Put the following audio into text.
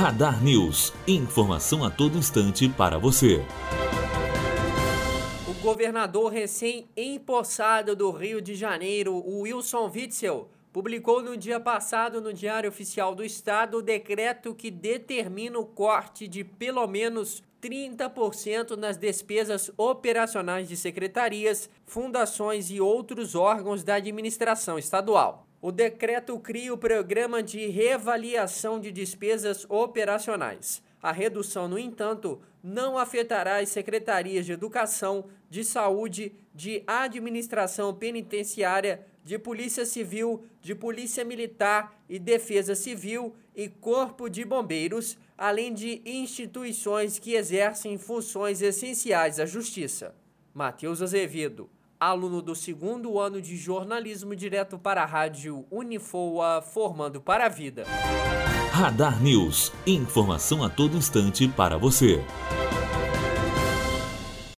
Radar News. Informação a todo instante para você. O governador recém-empossado do Rio de Janeiro, Wilson Witzel, publicou no dia passado no Diário Oficial do Estado o decreto que determina o corte de pelo menos 30% nas despesas operacionais de secretarias, fundações e outros órgãos da administração estadual. O decreto cria o programa de reavaliação de despesas operacionais. A redução, no entanto, não afetará as secretarias de Educação, de Saúde, de Administração Penitenciária, de Polícia Civil, de Polícia Militar e Defesa Civil e Corpo de Bombeiros, além de instituições que exercem funções essenciais à Justiça. Matheus Azevedo, aluno do segundo ano de jornalismo direto para a rádio Unifoa, formando para a vida. Radar News. Informação a todo instante para você.